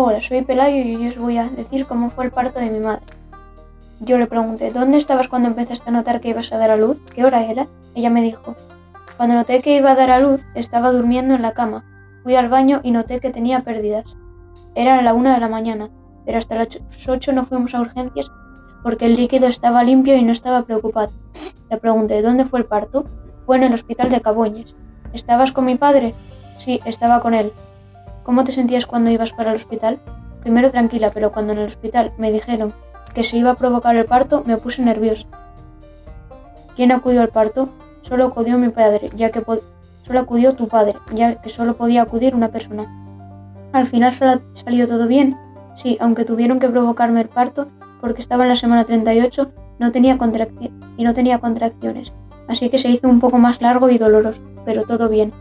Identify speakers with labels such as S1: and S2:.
S1: Hola, soy Pelayo y os voy a decir cómo fue el parto de mi madre. Yo le pregunté, ¿dónde estabas cuando empezaste a notar que ibas a dar a luz? ¿Qué hora era? Ella me dijo, cuando noté que iba a dar a luz, estaba durmiendo en la cama. Fui al baño y noté que tenía pérdidas. Era la una de la mañana, pero hasta las ocho no fuimos a urgencias porque el líquido estaba limpio y no estaba preocupado. Le pregunté, ¿dónde fue el parto? Fue en el hospital de Caboñes. ¿Estabas con mi padre? Sí, estaba con él. ¿Cómo te sentías cuando ibas para el hospital? Primero tranquila, pero cuando en el hospital me dijeron que se iba a provocar el parto, me puse nerviosa. ¿Quién acudió al parto? Solo acudió mi padre, ya que solo acudió tu padre, ya que solo podía acudir una persona. Al final salió todo bien. Sí, aunque tuvieron que provocarme el parto porque estaba en la semana 38 no tenía y no tenía contracciones, así que se hizo un poco más largo y doloroso, pero todo bien.